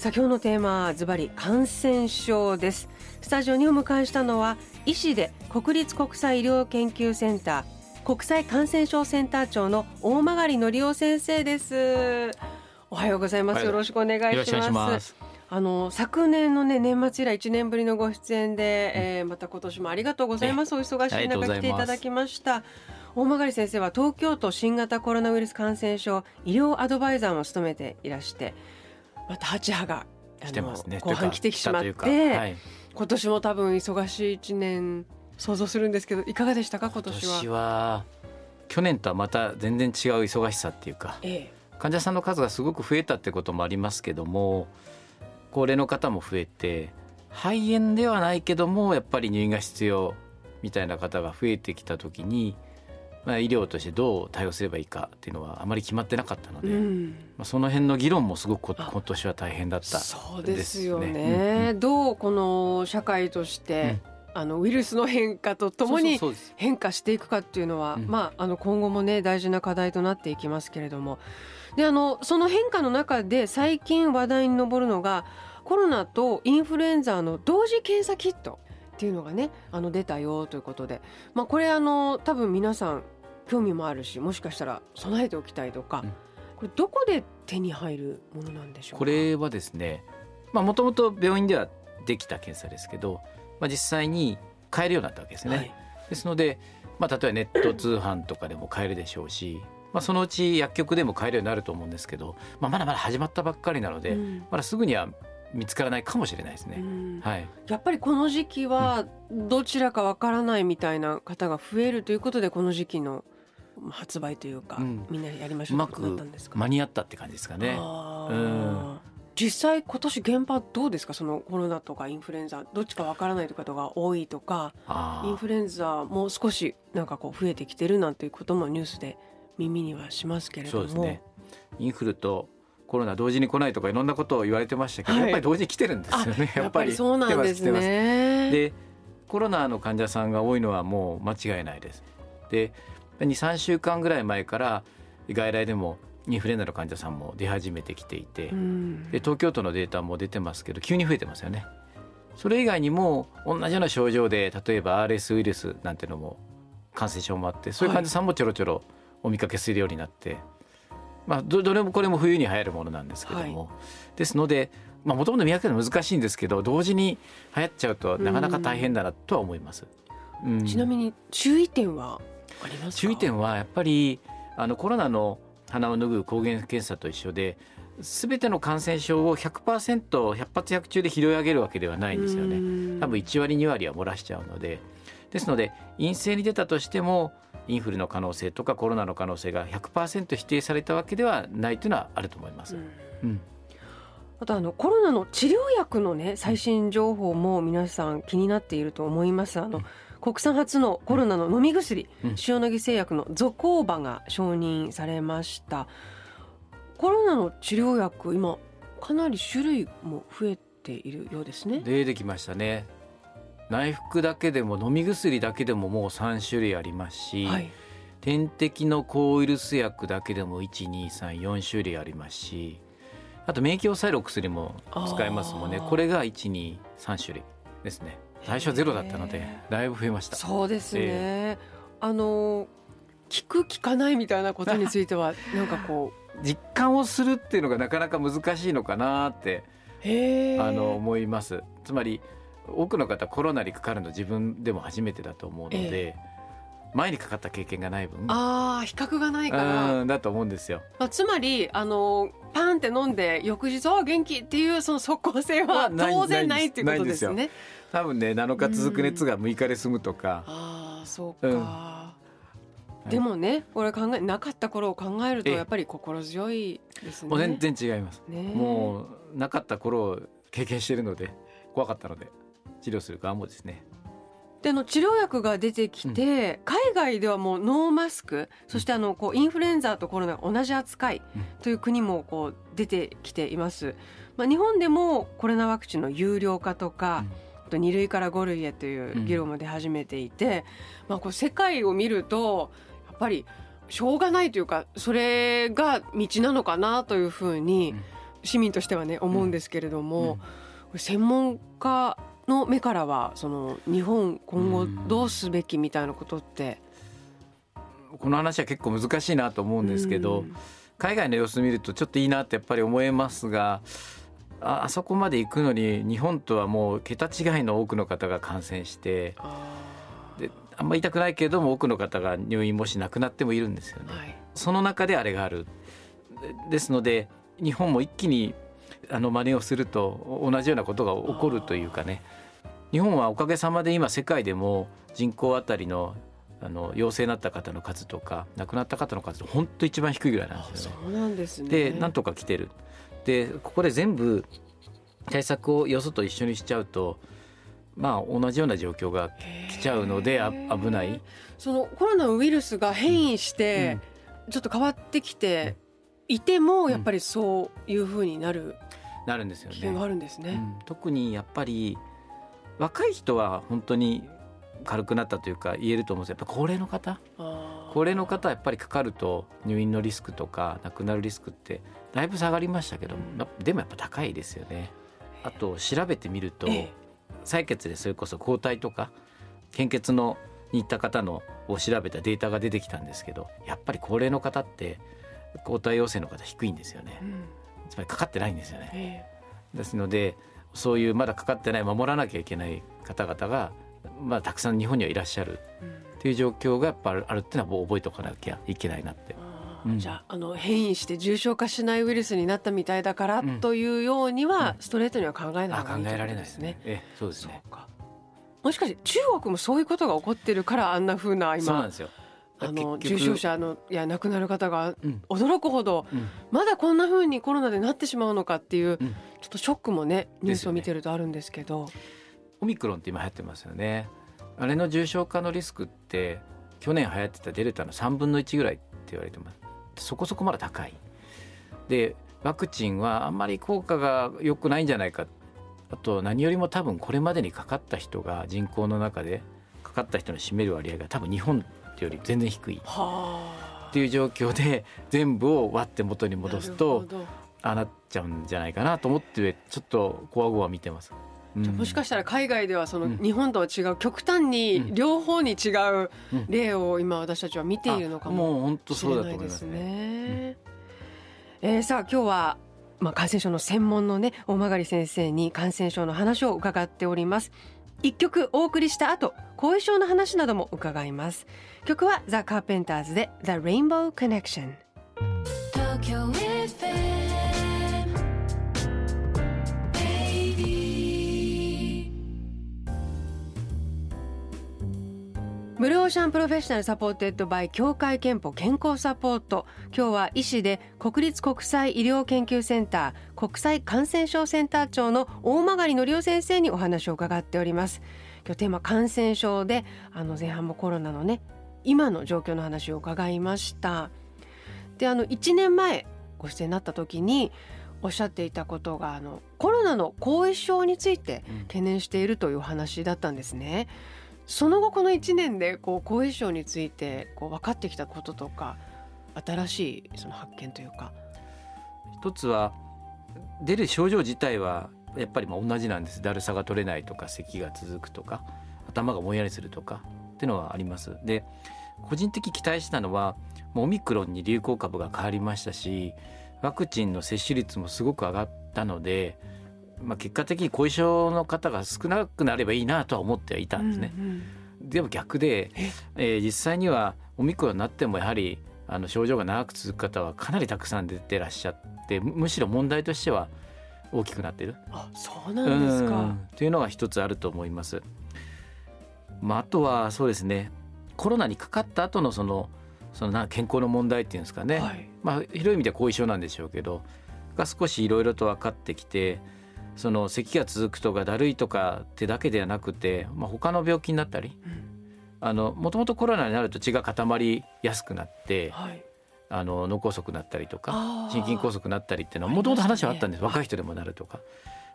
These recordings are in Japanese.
さあ今日のテーマはズバリ感染症です。スタジオにお迎えしたのは医師で国立国際医療研究センター国際感染症センター長の大曲則夫先生です。おはようございます。よろしくお願いします。あの昨年のね年末以来1年ぶりのご出演で、えー、また今年もありがとうございます。お忙しい中来ていただきました。大曲先生は東京都新型コロナウイルス感染症医療アドバイザーも務めていらしてまた8波が来てますね。後半来てしまって、はい、今年も多分忙しい1年想像するんですけどいかがでしたか？今年は。今年は去年とはまた全然違う忙しさっていうか、ええ、患者さんの数がすごく増えたってこともありますけども高齢の方も増えて肺炎ではないけどもやっぱり入院が必要みたいな方が増えてきた時にまあ、医療としてどう対応すればいいかっていうのはあまり決まってなかったので、うん、まあ、その辺の議論もすごく今年は大変だった、ね、そうですよね、うん、どうこの社会として、うん、あのウイルスの変化とともに変化していくかっていうのはまあ、あの今後もね大事な課題となっていきますけれども。であのその変化の中で最近話題に上るのがコロナとインフルエンザの同時検査キット。っていうのがねあの出たよということで、まあ、これあの多分皆さん興味もあるしもしかしたら備えておきたいとか、うん、これどこで手に入るものなんでしょうこれはですねもともと病院ではできた検査ですけど、まあ、実際に買えるようになったわけですね。はい、ですので、まあ、例えばネット通販とかでも買えるでしょうし、まあ、そのうち薬局でも買えるようになると思うんですけど、まあ、まだまだ始まったばっかりなので、うん、まだすぐには見つからないかもしれないですね。はい、やっぱりこの時期はどちらかわからないみたいな方が増えるということでこの時期の発売というか、うん、みんなやりましょううまく間に合ったって感じですかね。うん、実際今年現場どうですか？そのコロナとかインフルエンザどっちかわからないという方が多いとかインフルエンザもう少しなんかこう増えてきてるなんていうこともニュースで耳にはしますけれども。ね、インフルとコロナ同時に来ないとかいろんなことを言われてましたけど、はい、やっぱり同時に来てるんですよね。やっぱりそうなんですね。でコロナの患者さんが多いのはもう間違いないです。で23週間ぐらい前から外来でもインフルエンザの患者さんも出始めてきていて、で東京都のデータも出てますけど急に増えてますよね。それ以外にも同じような症状で例えば RS ウイルスなんていうのも感染症もあってそういう患者さんもちょろちょろお見かけするようになって、はい、まあ、どれもこれも冬に流行るものなんですけども、はい、ですのでもともと見分けるの難しいんですけど同時に流行っちゃうとなかなか大変だなとは思います。うん、ちなみに注意点は注意点はやっぱりあのコロナの鼻を拭う抗原検査と一緒で全ての感染症を 100%100 発100中で拾い上げるわけではないんですよね。多分1割2割は漏らしちゃうのでですので陰性に出たとしてもインフルの可能性とかコロナの可能性が100%否定されたわけではないというのはあると思います。うん、あとあのコロナの治療薬のね最新情報も皆さん気になっていると思います。あの、国産初のコロナの飲み薬、うん、塩野義製薬のゾコーバが承認されました。コロナの治療薬今かなり種類も増えているようですね。出てきましたね内服だけでも飲み薬だけでももう3種類ありますし、はい、点滴の抗ウイルス薬だけでも1234種類ありますしあと免疫を抑えるお薬も使えますもんね。これが123種類ですね。最初ゼロだったのでだいぶ増えました。そうですね、えー、あの聞く聞かないみたいなことについては なんかこう。実感をするっていうのがなかなか難しいのかなってあの思います。つまり多くの方コロナにかかるの自分でも初めてだと思うので、えー、前にかかった経験がない分あ比較がないから。だと思うんですよ、まあ、つまりあのパンって飲んで翌日は元気っていうその即効性は当然ないっていうことですね。多分ね7日続く熱が6日で済むとか、うん、ああそうか、うん、でもねこれ考えなかった頃を考えるとやっぱり心強いですね。もう全然違います、ね、もうなかった頃を経験しているので怖かったので治療する側もですね。での治療薬が出てきて、うん、海外ではもうノーマスクそしてあのこうインフルエンザとコロナが同じ扱いという国もこう出てきています。まあ、日本でもコロナワクチンの有料化とか、うん、2類から5類へという議論も出始めていて、まあ、こう世界を見るとやっぱりしょうがないというかそれが道なのかなというふうに市民としてはね思うんですけれども、専門家の目からはその日本今後どうすべきみたいなことって、この話は結構難しいなと思うんですけど、海外の様子見るとちょっといいなってやっぱり思えますがあそこまで行くのに日本とはもう桁違いの多くの方が感染してであんまり痛くないけれども多くの方が入院もし亡くなってもいるんですよね。はい、その中であれがある。ですので日本も一気にあの真似をすると同じようなことが起こるというかね日本はおかげさまで今世界でも人口あたりのあの陽性になった方の数とか亡くなった方の数本当一番低いぐらいなんですよね。そうなんですねでなんとか来てる。でここで全部対策をよそと一緒にしちゃうとまあ同じような状況が来ちゃうのであ危ない。そのコロナウイルスが変異して、ちょっと変わってきていてもやっぱりそういうふうになる、なるんですよね。があるんですね、うん、特にやっぱり若い人は本当に軽くなったというか言えると思うんですやっぱ高齢の方。高齢の方はやっぱりかかると入院のリスクとか亡くなるリスクってだいぶ下がりましたけど、でもやっぱ高いですよね。あと調べてみると採血でそれこそ抗体とか献血のに行った方のを調べたデータが出てきたんですけどやっぱり高齢の方って抗体陽性の方低いんですよね、うん、つまりかかってないんですよね、ですのでそういうまだかかってない守らなきゃいけない方々が、まあ、たくさん日本にはいらっしゃる。っていう状況がやっぱあるっていうのは覚えておかなきゃいけないなって。うん、じゃああの変異して重症化しないウイルスになったみたいだからというようには、ストレートには考えない方がいい、ね、考えられないですね。えそうですね。もしかして中国もそういうことが起こってるからあんなふうな今そうなんですよあの重症者のいや亡くなる方が驚くほど、まだこんなふうにコロナでなってしまうのかっていう、ちょっとショックもねニュースを見てるとあるんですけど、ね、オミクロンって今流行ってますよね。あれの重症化のリスクって去年流行ってたデルタの3分の1ぐらいって言われてます。そこそこまだ高い。でワクチンはあんまり効果が良くないんじゃないか。あと何よりも多分これまでにかかった人が人口の中でかかった人の占める割合が多分日本より全然低い。っていう状況で全部を割って元に戻すとああなっちゃうんじゃないかなと思ってちょっとこわごわ見てます。うん、もしかしたら海外ではその日本とは違う極端に両方に違う例を今私たちは見ているのかもしれないですね。えー、さあ今日はまあ感染症の専門のね大曲先生に感染症の話を伺っております。一曲お送りした後後遺症の話なども伺います。曲はザ・カーペンターズで The Rainbow Connection Blue Ocean Professional supported by 協会けんぽ健康サポート。今日は医師で国立国際医療研究センター国際感染症センター長の大曲貴夫先生にお話を伺っております。今日テーマ感染症であの前半もコロナのね今の状況の話を伺いました。であの1年前ご出演になった時におっしゃっていたことがあのコロナの後遺症について懸念しているという話だったんですね。うんその後この1年でこう後遺症についてこう分かってきたこととか新しいその発見というか。一つは出る症状自体はやっぱりまあ同じなんです。だるさが取れないとか咳が続くとか頭がぼんやりするとかっていうのはあります。で個人的期待したのはもうオミクロンに流行株が変わりましたしワクチンの接種率もすごく上がったのでまあ、結果的に後遺症の方が少なくなればいいなとは思ってはいたんですね。うんうん、でも逆で、え？ー、実際にはオミクロンになってもやはりあの症状が長く続く方はかなりたくさん出てらっしゃってむしろ問題としては大きくなってる。あそうなんですか。というのが一つあると思います。まあ、あとはそうですねコロナにかかった後のそのそのな健康の問題っていうんですかね、はい、まあ、広い意味では後遺症なんでしょうけどが少しいろいろと分かってきてその咳が続くとかだるいとかってだけではなくて、まあ、他の病気になったり、あのもともとコロナになると血が固まりやすくなって、はい、あの脳梗塞になったりとか心筋梗塞になったりっていうのはもともと話はあったんです、ね、若い人でもなるとか。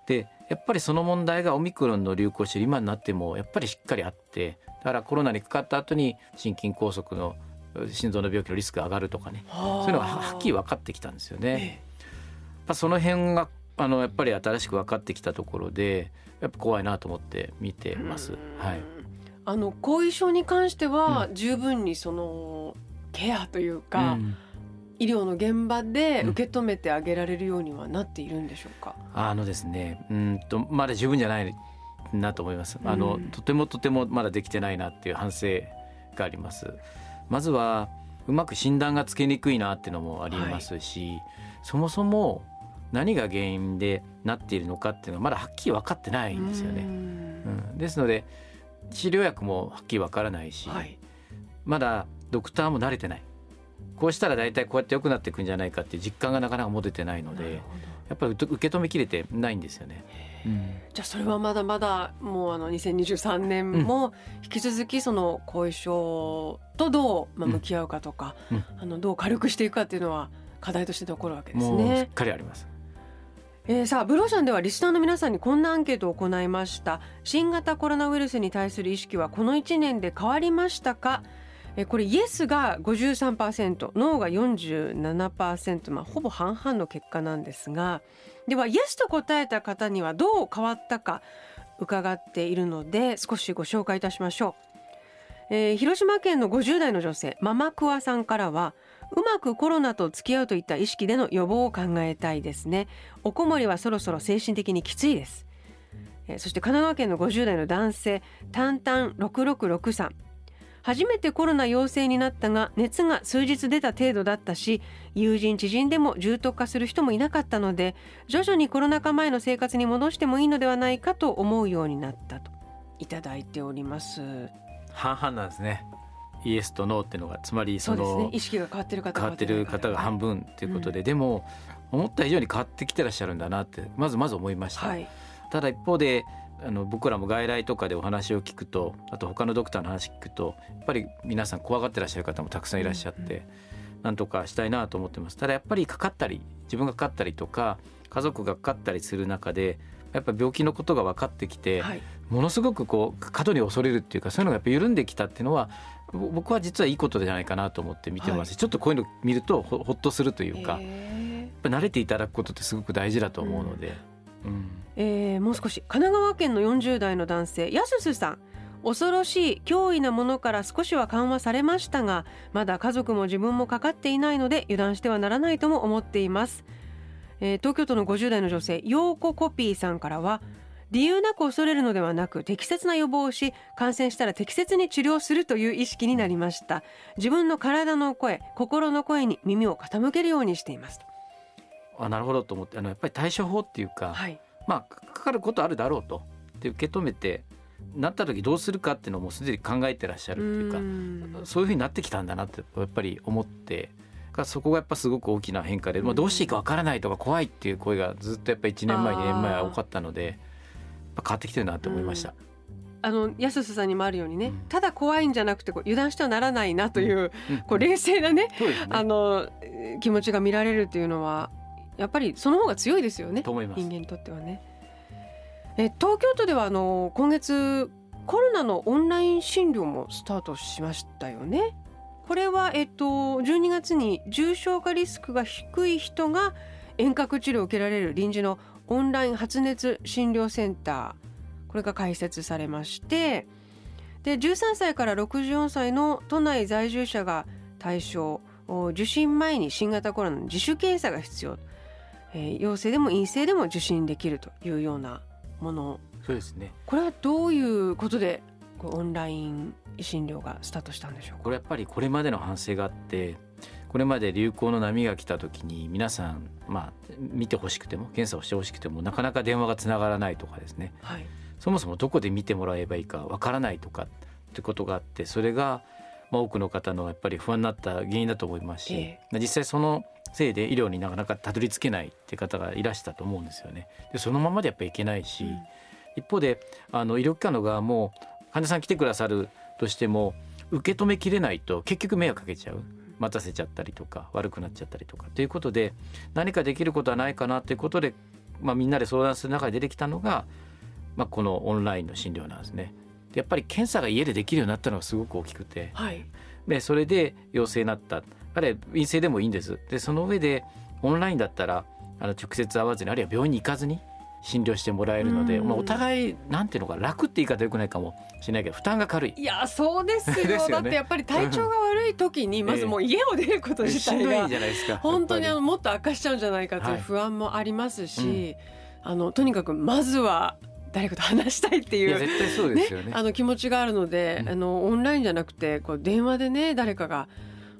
でやっぱりその問題がオミクロンの流行して今になってもやっぱりしっかりあってだからコロナにかかった後に心筋梗塞の心臓の病気のリスクが上がるとかね。そういうのがはっきり分かってきたんですよね。やっその辺があのやっぱり新しく分かってきたところでやっぱ怖いなと思って見てます。はい、あの後遺症に関しては十分にそのケアというか、うん、医療の現場で受け止めてあげられるようにはなっているんでしょうか？うん、あのですね、うんとまだ十分じゃないなと思います。あの、うん、とてもとてもまだできてないなっていう反省があります。まずはうまく診断がつけにくいなっていうのもありますし、はい、そもそも何が原因でなっているのかっていうのはまだはっきり分かってないんですよね。うん、ですので治療薬もはっきり分からないし、はい、まだドクターも慣れてない。こうしたら大体こうやって良くなっていくんじゃないかっていう実感がなかなか持ててないのでやっぱり受け止めきれてないんですよね。うん、じゃあそれはまだまだもうあの2023年も引き続きその後遺症とどう向き合うかとか、うん、あのどう軽くしていくかっていうのは課題として残るわけですね。しっかりあります。えー、さあブローシャンではリスナーの皆さんにこんなアンケートを行いました。新型コロナウイルスに対する意識はこの1年で変わりましたか？えこれイエスが53%ノーが47%、まあ、ほぼ半々の結果なんですが。ではイエスと答えた方にはどう変わったか伺っているので少しご紹介いたしましょう、えー、広島県の50代の女性ママクワさんからはうまくコロナと付き合うといった意識での予防を考えたいですね。おこもりはそろそろ精神的にきついです。そして神奈川県の50代の男性タンタン6663初めてコロナ陽性になったが熱が数日出た程度だったし友人知人でも重篤化する人もいなかったので徐々にコロナ禍前の生活に戻してもいいのではないかと思うようになったといただいております。半々なんですねイエスとノーっていうのがつまりその、ね、意識が変わってる方変わってる方が半分ということで、うん、でも思った以上に変わってきてらっしゃるんだなってまずまず思いました、はい、ただ一方であの僕らも外来とかでお話を聞くとあと他のドクターの話聞くとやっぱり皆さん怖がってらっしゃる方もたくさんいらっしゃって、うんうん、なんとかしたいなと思ってます。ただやっぱりかかったり自分がかかったりとか家族がかかったりする中でやっぱ病気のことが分かってきて、はい、ものすごくこう過度に恐れるっていうかそういうのがやっぱ緩んできたっていうのは僕は実はいいことじゃないかなと思って見てます、はい、ちょっとこういうの見るとほっとするというか、やっぱ慣れていただくことってすごく大事だと思うので。うん、えー、もう少し。神奈川県の40代の男性。やすすさん恐ろしい脅威なものから少しは緩和されましたがまだ家族も自分もかかっていないので油断してはならないとも思っています、えー、東京都の50代の女性陽子コピーさんからは理由なく恐れるのではなく適切な予防をし感染したら適切に治療するという意識になりました。自分の体の声心の声に耳を傾けるようにしています。あなるほどと思ってあのやっぱり対処法っていうか、はい、まあかかることあるだろうと。で受け止めてなった時どうするかっていうのもすでに考えてらっしゃるっていうかそういうふうになってきたんだなってやっぱり思ってそこがやっぱすごく大きな変化で、まあ、どうしていいかわからないとか怖いっていう声がずっとやっぱ1年前2年前は多かったので変わってきてるなって思いました。あの安瀬さんにもあるようにね、うん、ただ怖いんじゃなくてこう油断してはならないなという、うん、こう冷静なねね、あの気持ちが見られるっていうのはやっぱりその方が強いですよね人間にとってはね。え東京都ではあの今月コロナのオンライン診療もスタートしましたよね。これは、えっと、12月に重症化リスクが低い人が遠隔治療を受けられる臨時のオンライン発熱診療センターこれが開設されましてで13歳から64歳の都内在住者が対象受診前に新型コロナの自主検査が必要えー、陽性でも陰性でも受診できるというようなもの。そうですね。これはどういうことでオンライン診療がスタートしたんでしょうこれやっぱりこれまでの反省があってこれまで流行の波が来た時に皆さんまあ見てほしくても検査をしてほしくてもなかなか電話がつながらないとかですね、はい、そもそもどこで見てもらえばいいかわからないとかってことがあってそれがまあ多くの方のやっぱり不安になった原因だと思いますし、え実際そのせいで医療になかなかたどり着けないって方がいらしたと思うんですよね。でそのままでやっぱりいけないし、うん、一方であの医療機関の側も患者さん来てくださるとしても受け止めきれないと結局迷惑かけちゃう。待たせちゃったりとか悪くなっちゃったりとかということで何かできることはないかなということで、まあ、みんなで相談する中で出てきたのが、まあ、このオンラインの診療なんですね。やっぱり検査が家でできるようになったのがすごく大きくて、はい、でそれで陽性になった。あるいは陰性でもいいんです。でその上でオンラインだったらあの直接会わずにあるいは病院に行かずに診療してもらえるので、まあ、お互いなんていうのか楽って言い方よくないかもしれないけど負担が軽い。いやそうですよ。ね、だってやっぱり体調が悪い時にまずもう家を出ること自体が本当にあのもっと悪化しちゃうんじゃないかという不安もありますし、はい。うん、あのとにかくまずは誰かと話したいっていう絶対そうですよね、ね、あの気持ちがあるので、うん、あのオンラインじゃなくてこう電話でね誰かが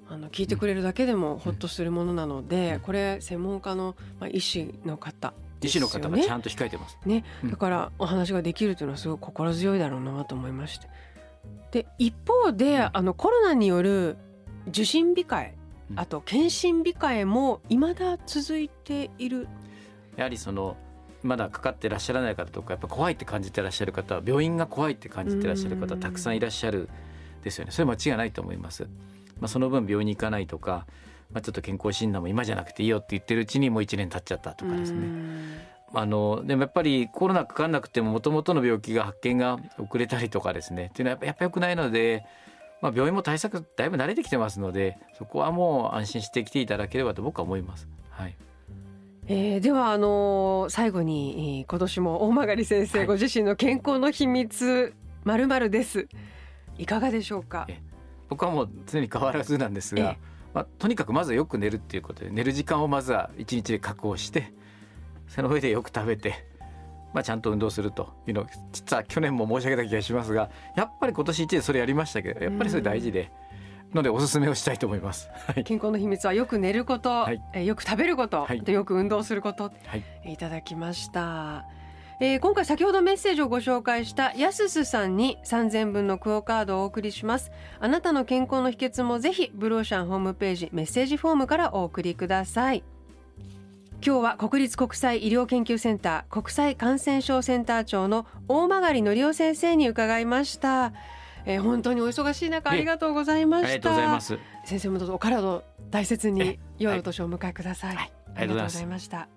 あの聞いてくれるだけでもほっとするものなので、うん、これ専門家の、まあ、医師の方医師の方がちゃんと控えてます。ね、だからお話ができるというのはすごい心強いだろうなと思いまして。で一方で、あのコロナによる受診控え、あと検診控えも未だ続いている。やはりそのまだかかってらっしゃらない方とかやっぱ怖いって感じてらっしゃる方は病院が怖いって感じてらっしゃる方たくさんいらっしゃるですよねそれ間違いないと思います。まあ、その分病院に行かないとか、まあ、ちょっと健康診断も今じゃなくていいよって言ってるうちにもう1年経っちゃったとかですね。あのでもやっぱりコロナかかんなくてももともとの病気が発見が遅れたりとかですね。っていうのはやっぱよくないので、まあ、病院も対策だいぶ慣れてきてますのでそこはもう安心して来ていただければと僕は思います。はい。えー、ではあのー、最後に今年も大曲先生、ご自身の健康の秘密まるまるです。いかがでしょうか？僕はもう常に変わらずなんですが、まあ、とにかくまずよく寝るっていうことで寝る時間をまずは一日で確保してその上でよく食べて、まあ、ちゃんと運動するというの実は去年も申し上げた気がしますがやっぱり今年一年それやりましたけどやっぱりそれ大事で。のでおすすめをしたいと思います。はい、健康の秘密はよく寝ること、はい、えよく食べること、はい、よく運動すること、はい、いただきました。えー、今回先ほどメッセージをご紹介したやすすさんに3000分のクオカードをお送りします。あなたの健康の秘訣もぜひブローシャンホームページメッセージフォームからお送りください。今日は国立国際医療研究センター国際感染症センター長の大曲則夫先生に伺いました、えー、本当にお忙しい中ありがとうございました。ありがとうございます。先生もどうぞお体を大切に良いお年をお迎えください、はい、ありがとうございました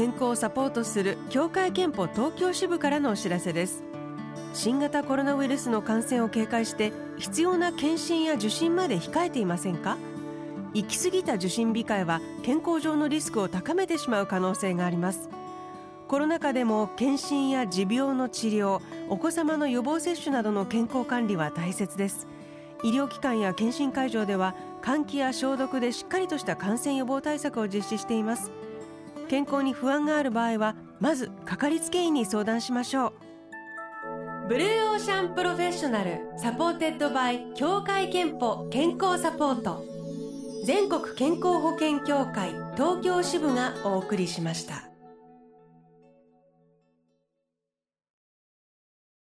健康をサポートする協会憲法東京支部からのお知らせです。新型コロナウイルスの感染を警戒して必要な検診や受診まで控えていませんか？行き過ぎた受診控えは健康上のリスクを高めてしまう可能性があります。コロナ禍でも検診や持病の治療お子様の予防接種などの健康管理は大切です。医療機関や検診会場では換気や消毒でしっかりとした感染予防対策を実施しています。健康に不安がある場合はまずかかりつけ医に相談しましょう Blue Ocean Professional supported by 協会けんぽ健康サポート全国健康保険協会東京支部がお送りしました。